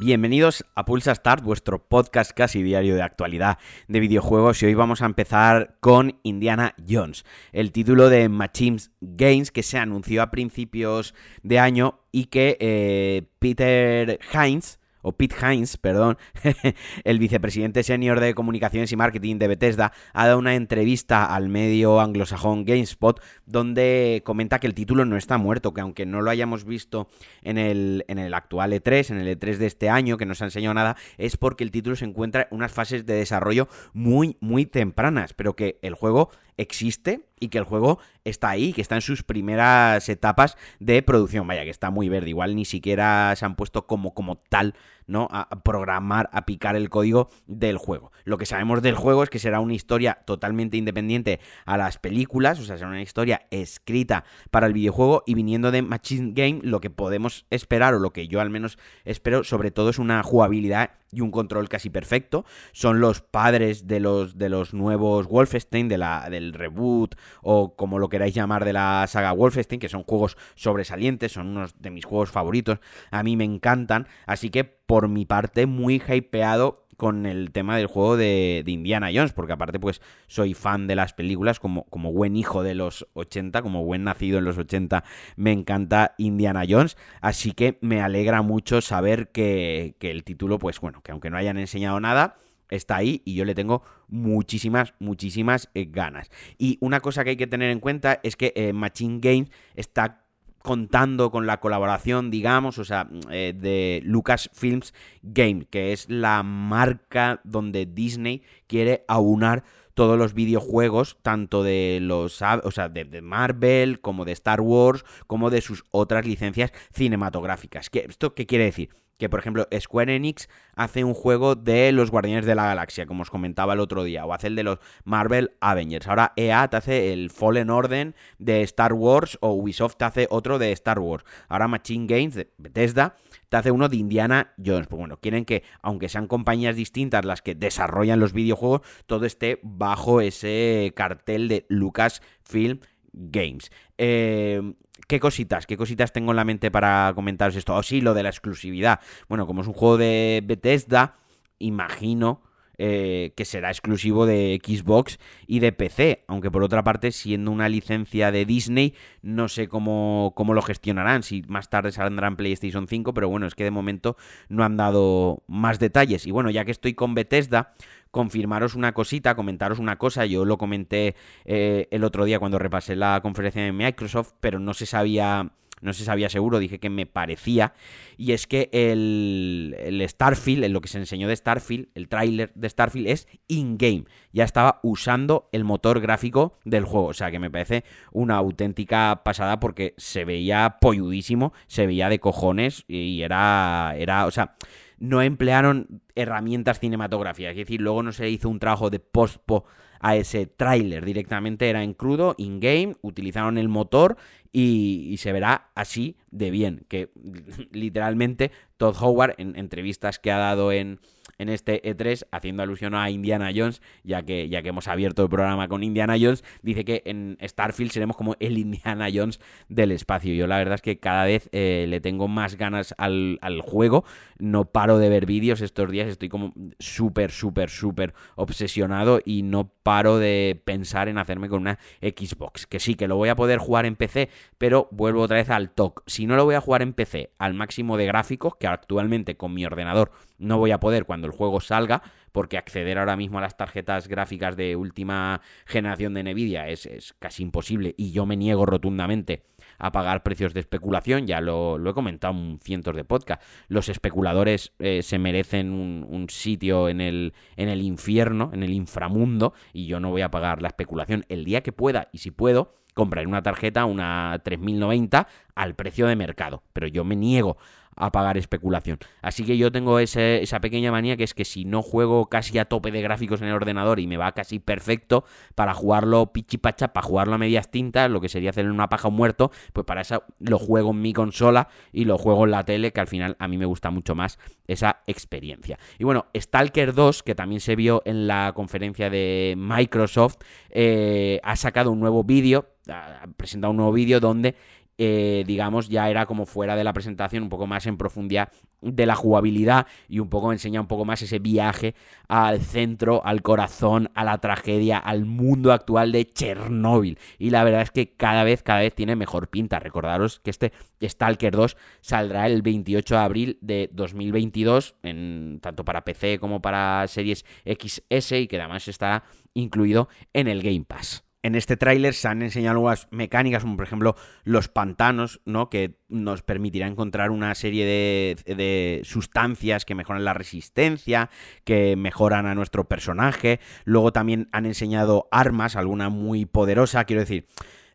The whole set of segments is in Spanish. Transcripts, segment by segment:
Bienvenidos a Pulsa Start, vuestro podcast casi diario de actualidad de videojuegos y hoy vamos a empezar con Indiana Jones, el título de Machines Games que se anunció a principios de año y que eh, Peter Hines, o Pete Hines, perdón, el vicepresidente senior de comunicaciones y marketing de Bethesda, ha dado una entrevista al medio anglosajón GameSpot donde comenta que el título no está muerto, que aunque no lo hayamos visto en el, en el actual E3, en el E3 de este año, que no se ha enseñado nada, es porque el título se encuentra en unas fases de desarrollo muy, muy tempranas, pero que el juego existe y que el juego está ahí, que está en sus primeras etapas de producción. Vaya, que está muy verde. Igual ni siquiera se han puesto como, como tal, ¿no? A programar, a picar el código del juego. Lo que sabemos del juego es que será una historia totalmente independiente a las películas, o sea, será una historia escrita para el videojuego y viniendo de Machine Game, lo que podemos esperar, o lo que yo al menos espero, sobre todo es una jugabilidad y un control casi perfecto. Son los padres de los, de los nuevos Wolfenstein, de la, del reboot o como lo queráis llamar de la saga Wolfenstein, que son juegos sobresalientes, son unos de mis juegos favoritos. A mí me encantan, así que por mi parte muy hypeado con el tema del juego de, Indiana Jones, porque aparte pues soy fan de las películas, como, como buen hijo de los 80, como buen nacido en los 80, me encanta Indiana Jones, así que me alegra mucho saber que, el título, pues bueno, que aunque no hayan enseñado nada, está ahí y yo le tengo muchísimas, muchísimas eh, ganas. Y una cosa que hay que tener en cuenta es que eh, Machine Games está contando con la colaboración, digamos, o sea, eh, de Lucasfilms Game, que es la marca donde Disney quiere aunar todos los videojuegos, tanto de los, o sea, de, Marvel, como de Star Wars, como de sus otras licencias cinematográficas. ¿Qué, ¿Esto qué quiere decir? Que por ejemplo Square Enix hace un juego de los Guardianes de la Galaxia, como os comentaba el otro día, o hace el de los Marvel Avengers. Ahora EA te hace el Fallen Order de Star Wars o Ubisoft te hace otro de Star Wars. Ahora Machine Games de Bethesda te hace uno de Indiana Jones. Pues bueno, quieren que, aunque sean compañías distintas las que desarrollan los videojuegos, todo esté bajo ese cartel de Lucasfilm Games. Eh, ¿Qué cositas? ¿Qué cositas tengo en la mente para comentaros esto? Oh, sí, lo de la exclusividad. Bueno, como es un juego de Bethesda, imagino eh, que será exclusivo de Xbox y de PC. Aunque por otra parte, siendo una licencia de Disney, no sé cómo, cómo lo gestionarán. Si más tarde saldrá en PlayStation 5, pero bueno, es que de momento no han dado más detalles. Y bueno, ya que estoy con Bethesda, confirmaros una cosita, comentaros una cosa. Yo lo comenté eh, el otro día cuando repasé la conferencia de Microsoft, pero no se sabía no se sabía seguro, dije que me parecía, y es que el, el Starfield, en lo que se enseñó de Starfield, el tráiler de Starfield es in-game, ya estaba usando el motor gráfico del juego, o sea que me parece una auténtica pasada porque se veía polludísimo, se veía de cojones y era, era, o sea no emplearon herramientas cinematográficas, es decir, luego no se hizo un trabajo de post-po a ese tráiler, directamente era en crudo, in-game, utilizaron el motor y, se verá así de bien, que literalmente Todd Howard en entrevistas que ha dado en en este E3, haciendo alusión a Indiana Jones, ya que, ya que hemos abierto el programa con Indiana Jones, dice que en Starfield seremos como el Indiana Jones del espacio. Yo la verdad es que cada vez eh, le tengo más ganas al, al, juego, no paro de ver vídeos estos días, estoy como súper, súper, súper obsesionado y no paro de pensar en hacerme con una Xbox, que sí, que lo voy a poder jugar en PC, pero vuelvo otra vez al TOC. Si no lo voy a jugar en PC al máximo de gráficos, que actualmente con mi ordenador no voy a poder cuando el juego salga, porque acceder ahora mismo a las tarjetas gráficas de última generación de Nvidia es, casi imposible y yo me niego rotundamente a pagar precios de especulación, ya lo, he comentado en cientos de podcasts. Los especuladores eh, se merecen un, un, sitio en el, en el infierno, en el inframundo, y yo no voy a pagar la especulación el día que pueda, y si puedo, compraré una tarjeta, una 3090, al precio de mercado. Pero yo me niego a pagar especulación. Así que yo tengo esa pequeña manía que es que si no juego casi a tope de gráficos en el ordenador y me va casi perfecto para jugarlo pichipacha, para jugarlo a medias tintas, lo que sería hacer una paja muerto, pues para eso lo juego en mi consola y lo juego en la tele, que al final a mí me gusta mucho más esa experiencia. Y bueno, Stalker 2, que también se vio en la conferencia de Microsoft, eh, ha sacado un nuevo vídeo, ha presentado un nuevo vídeo donde eh, digamos, ya era como fuera de la presentación, un poco más en profundidad de la jugabilidad y un poco enseña un poco más ese viaje al centro, al corazón, a la tragedia, al mundo actual de Chernóbil. Y la verdad es que cada vez, cada vez tiene mejor pinta. Recordaros que este Stalker 2 saldrá el 28 de abril de 2022, en, tanto para PC como para series XS y que además estará incluido en el Game Pass. En este tráiler se han enseñado algunas mecánicas, como por ejemplo los pantanos, ¿no? Que nos permitirá encontrar una serie de, de, sustancias que mejoran la resistencia, que mejoran a nuestro personaje. Luego también han enseñado armas, alguna muy poderosa, quiero decir.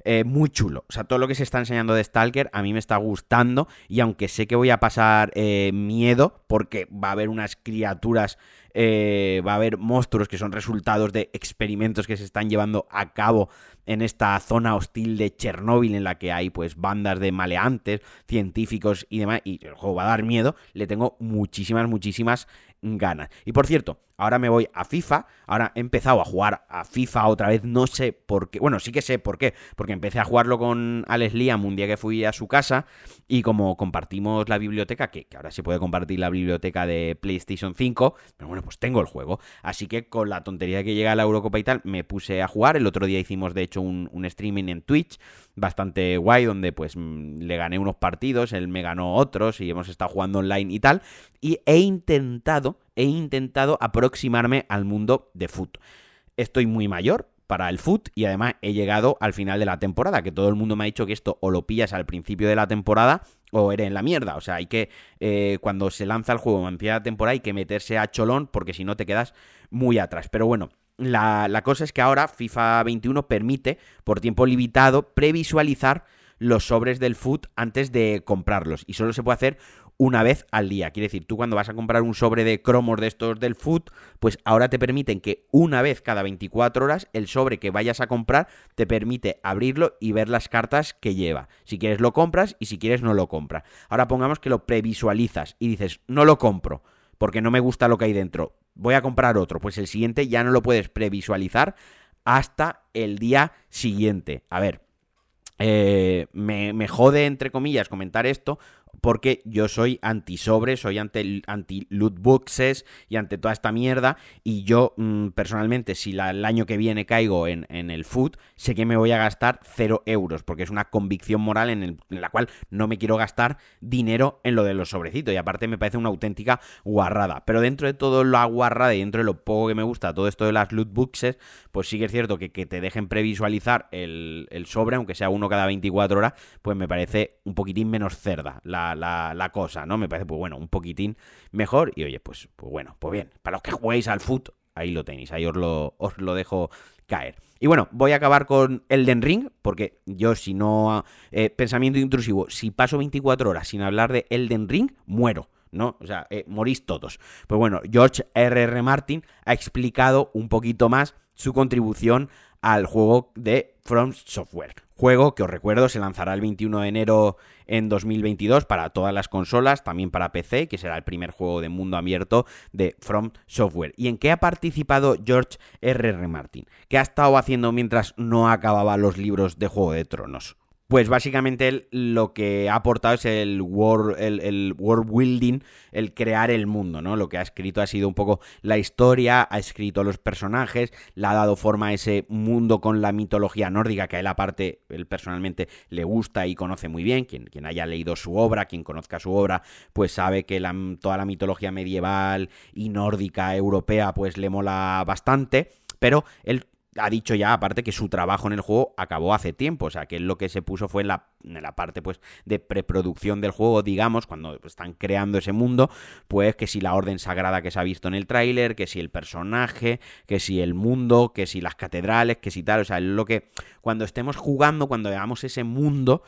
Eh, muy chulo. O sea, todo lo que se está enseñando de Stalker a mí me está gustando. Y aunque sé que voy a pasar eh, miedo, porque va a haber unas criaturas eh, va a haber monstruos que son resultados de experimentos que se están llevando a cabo en esta zona hostil de Chernóbil en la que hay pues bandas de maleantes, científicos y demás, y el juego va a dar miedo, le tengo muchísimas, muchísimas ganas. Y por cierto, ahora me voy a FIFA, ahora he empezado a jugar a FIFA otra vez, no sé por qué, bueno, sí que sé por qué, porque empecé a jugarlo con Alex Liam un día que fui a su casa y como compartimos la biblioteca, que, ahora se puede compartir la biblioteca de PlayStation 5, pero bueno, pues tengo el juego, así que con la tontería que llega a la Eurocopa y tal, me puse a jugar, el otro día hicimos de hecho un, un streaming en Twitch, bastante guay, donde pues mm, le gané unos partidos, él me ganó otros y hemos estado jugando online y tal, y he intentado, he intentado aproximarme al mundo de foot. Estoy muy mayor, para el foot y además he llegado al final de la temporada, que todo el mundo me ha dicho que esto o lo pillas al principio de la temporada o eres en la mierda. O sea, hay que, eh, cuando se lanza el juego en la temporada, hay que meterse a cholón porque si no te quedas muy atrás. Pero bueno, la, la, cosa es que ahora FIFA 21 permite, por tiempo limitado, previsualizar los sobres del foot antes de comprarlos. Y solo se puede hacer una vez al día. Quiere decir, tú cuando vas a comprar un sobre de cromos de estos del foot, pues ahora te permiten que una vez cada 24 horas el sobre que vayas a comprar te permite abrirlo y ver las cartas que lleva. Si quieres lo compras y si quieres no lo compras. Ahora pongamos que lo previsualizas y dices, no lo compro porque no me gusta lo que hay dentro. Voy a comprar otro. Pues el siguiente ya no lo puedes previsualizar hasta el día siguiente. A ver, eh, me, jode, entre comillas, comentar esto, porque yo soy anti-sobre, soy anti-loot boxes y ante toda esta mierda. Y yo, mm, personalmente, si la, el año que viene caigo en, en, el food, sé que me voy a gastar cero euros, porque es una convicción moral en, la cual no me quiero gastar dinero en lo de los sobrecitos. Y aparte me parece una auténtica guarrada. Pero dentro de todo lo guarrada y dentro de lo poco que me gusta todo esto de las loot boxes, pues sí que es cierto que, que te dejen previsualizar el, el sobre, aunque sea uno cada 24 horas, pues me parece un poquitín menos cerda la cosa, ¿no? Me parece, pues bueno, un poquitín mejor. Y oye, pues, pues bueno, pues bien, para los que juguéis al foot, ahí lo tenéis, ahí os lo, os lo dejo caer. Y bueno, voy a acabar con Elden Ring, porque yo si no... Eh, pensamiento intrusivo, si paso 24 horas sin hablar de Elden Ring, muero. ¿no? O sea, eh, morís todos. Pues bueno, George R.R. R. Martin ha explicado un poquito más su contribución al juego de From Software. Juego que os recuerdo se lanzará el 21 de enero en 2022 para todas las consolas, también para PC, que será el primer juego de mundo abierto de From Software. ¿Y en qué ha participado George R.R. R. Martin? ¿Qué ha estado haciendo mientras no acababa los libros de Juego de Tronos? Pues básicamente él lo que ha aportado es el world, el, world building, el crear el mundo, ¿no? Lo que ha escrito ha sido un poco la historia, ha escrito los personajes, le ha dado forma a ese mundo con la mitología nórdica que a él aparte, él personalmente le gusta y conoce muy bien. Quien, quien haya leído su obra, quien conozca su obra, pues sabe que la, toda la mitología medieval y nórdica europea pues le mola bastante. Pero él ha dicho ya, aparte, que su trabajo en el juego acabó hace tiempo. O sea, que lo que se puso fue en la, en la parte, pues, de preproducción del juego, digamos, cuando están creando ese mundo, pues que si la orden sagrada que se ha visto en el tráiler, que si el personaje, que si el mundo, que si las catedrales, que si tal. O sea, lo que cuando estemos jugando, cuando veamos ese mundo,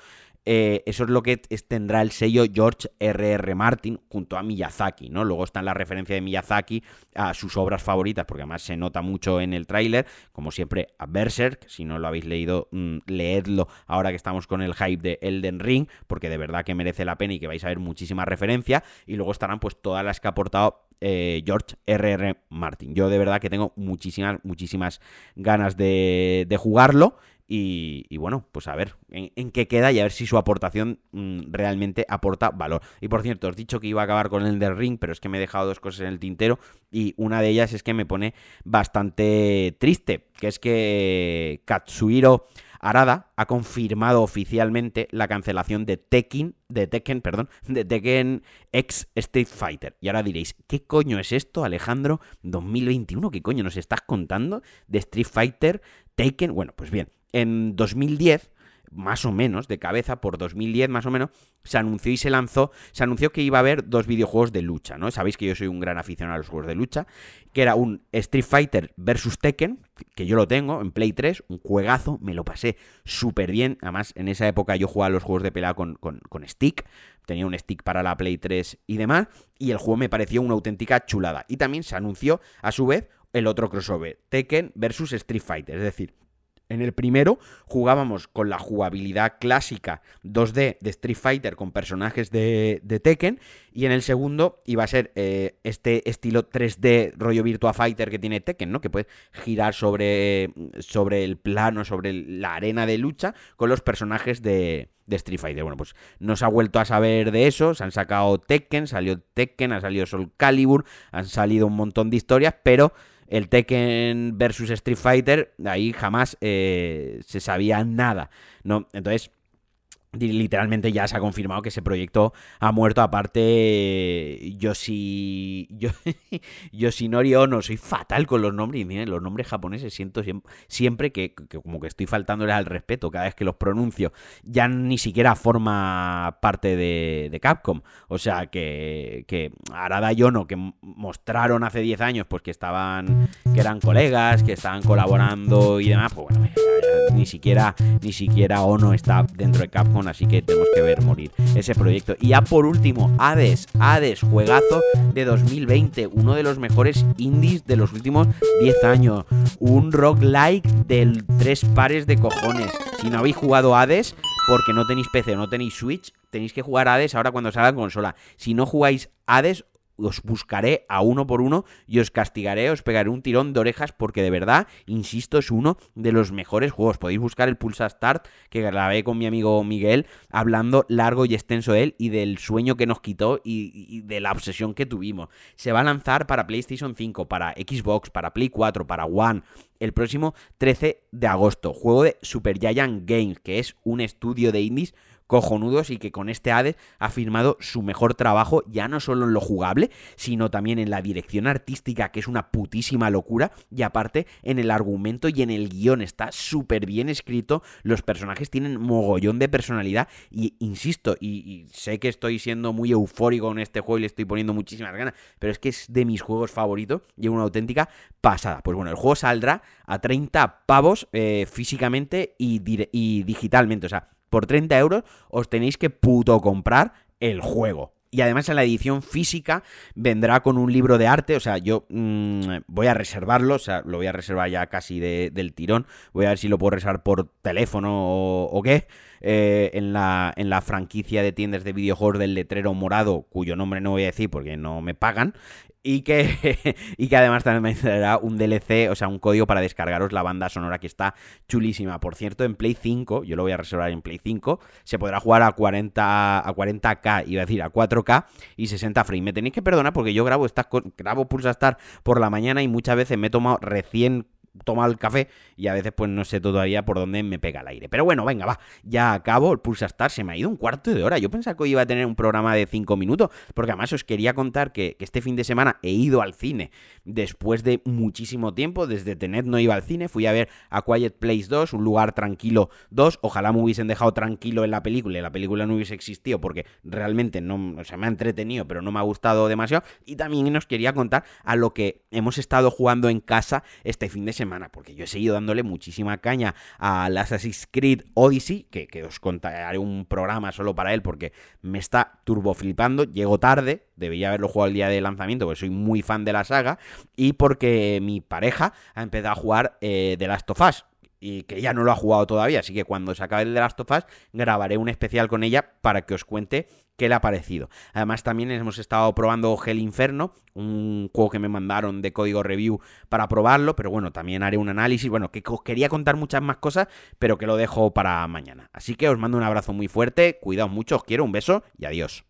eh, eso es lo que tendrá el sello George R.R. Martin junto a Miyazaki, ¿no? Luego está la referencia de Miyazaki a sus obras favoritas, porque además se nota mucho en el tráiler, como siempre a Berserk, si no lo habéis leído, mm, leedlo ahora que estamos con el hype de Elden Ring, porque de verdad que merece la pena y que vais a ver muchísima referencia, y luego estarán pues todas las que ha aportado eh, George R.R. Martin. Yo de verdad que tengo muchísimas, muchísimas ganas de jugarlo. Y, bueno, pues a ver en, qué queda y a ver si su aportación mm, realmente aporta valor. Y por cierto, os he dicho que iba a acabar con el del ring, pero es que me he dejado dos cosas en el tintero y una de ellas es que me pone bastante triste, que es que Katsuhiro Arada ha confirmado oficialmente la cancelación de Tekken, de Tekken, perdón, de Tekken X Street Fighter. Y ahora diréis, ¿qué coño es esto, Alejandro? 2021, ¿qué coño nos estás contando de Street Fighter Taken? Bueno, pues bien, en 2010 más o menos, de cabeza, por 2010 más o menos, se anunció y se lanzó, se anunció que iba a haber dos videojuegos de lucha, ¿no? Sabéis que yo soy un gran aficionado a los juegos de lucha, que era un Street Fighter versus Tekken, que yo lo tengo en Play 3, un juegazo, me lo pasé súper bien, además en esa época yo jugaba los juegos de pelea con, con, con stick, tenía un stick para la Play 3 y demás, y el juego me pareció una auténtica chulada. Y también se anunció, a su vez, el otro crossover, Tekken versus Street Fighter, es decir, en el primero jugábamos con la jugabilidad clásica 2D de Street Fighter con personajes de, Tekken y en el segundo iba a ser eh, este estilo 3D rollo Virtua Fighter que tiene Tekken, ¿no? Que puede girar sobre, sobre el plano, sobre la arena de lucha con los personajes de, de Street Fighter. Bueno, pues no se ha vuelto a saber de eso, se han sacado Tekken, salió Tekken, ha salido Soul Calibur, han salido un montón de historias, pero el Tekken versus Street Fighter, ahí jamás eh, se sabía nada, ¿no? Entonces, literalmente ya se ha confirmado que ese proyecto ha muerto. Aparte, yo si. Yo, Yoshinori Ono, soy fatal con los nombres. Y miren, los nombres japoneses siento siempre que, como que estoy faltándoles al respeto cada vez que los pronuncio. Ya ni siquiera forma parte de, Capcom. O sea que, que Arada y Ono, que mostraron hace 10 años, pues que estaban. que eran colegas, que estaban colaborando y demás, pues bueno, ni siquiera, ni siquiera Ono está dentro de Capcom, así que tenemos que ver morir ese proyecto. Y ya por último, Hades, Hades, juegazo de 2020, uno de los mejores indies de los últimos 10 años, un roguelike del tres pares de cojones. Si no habéis jugado Hades, porque no tenéis PC o no tenéis Switch, tenéis que jugar Hades ahora cuando salga en consola. Si no jugáis Hades, os buscaré a uno por uno y os castigaré, os pegaré un tirón de orejas porque de verdad, insisto, es uno de los mejores juegos. Podéis buscar el Pulsa Start que grabé con mi amigo Miguel hablando largo y extenso de él y del sueño que nos quitó y, de la obsesión que tuvimos. Se va a lanzar para PlayStation 5, para Xbox, para Play 4, para One, el próximo 13 de agosto. Juego de Super Giant Games, que es un estudio de indies cojonudos y que con este Hades ha firmado su mejor trabajo, ya no solo en lo jugable, sino también en la dirección artística, que es una putísima locura, y aparte en el argumento y en el guion. Está súper bien escrito, los personajes tienen mogollón de personalidad, y insisto, y, sé que estoy siendo muy eufórico en este juego y le estoy poniendo muchísimas ganas, pero es que es de mis juegos favoritos y una auténtica pasada. Pues bueno, el juego saldrá a 30 pavos eh, físicamente y, y digitalmente, o sea, por 30 euros os tenéis que puto comprar el juego. Y además en la edición física vendrá con un libro de arte, o sea, yo mm, voy a reservarlo, o sea, lo voy a reservar ya casi del tirón, voy a ver si lo puedo reservar por teléfono o, qué, eh, en, la, en la franquicia de tiendas de videojuegos del letrero morado, cuyo nombre no voy a decir porque no me pagan, y que, y que además también me traerá un DLC, o sea, un código para descargaros la banda sonora que está chulísima. Por cierto, en Play 5, yo lo voy a reservar en Play 5, se podrá jugar a 40 a 40k, iba a decir a 4k y 60 frames. Me tenéis que perdonar porque yo grabo estas grabo Pulsa Star por la mañana y muchas veces me he tomado recién toma el café y a veces pues no sé todavía por dónde me pega el aire. Pero bueno, venga, va, ya acabo, el Pulsa Star se me ha ido un cuarto de hora. Yo pensaba que hoy iba a tener un programa de 5 minutos, porque además os quería contar que, este fin de semana he ido al cine después de muchísimo tiempo, desde Tenet no iba al cine, fui a ver A Quiet Place 2, un lugar tranquilo 2, ojalá me hubiesen dejado tranquilo en la película y la película no hubiese existido porque realmente no, o me ha entretenido, pero no me ha gustado demasiado. Y también os quería contar a lo que hemos estado jugando en casa este fin de semana porque yo he seguido dándole muchísima caña al Assassin's Creed Odyssey, que, que os contaré un programa solo para él porque me está turbo flipando. Llego tarde, debía haberlo jugado el día de lanzamiento, porque soy muy fan de la saga, y porque mi pareja ha empezado a jugar eh, The Last of Us y que ya no lo ha jugado todavía, así que cuando se acabe el The Last of Us grabaré un especial con ella para que os cuente qué le ha parecido. Además, también hemos estado probando Hell Inferno, un juego que me mandaron de código review para probarlo, pero bueno, también haré un análisis. Bueno, que os quería contar muchas más cosas, pero que lo dejo para mañana. Así que os mando un abrazo muy fuerte, cuidaos mucho, os quiero, un beso y adiós.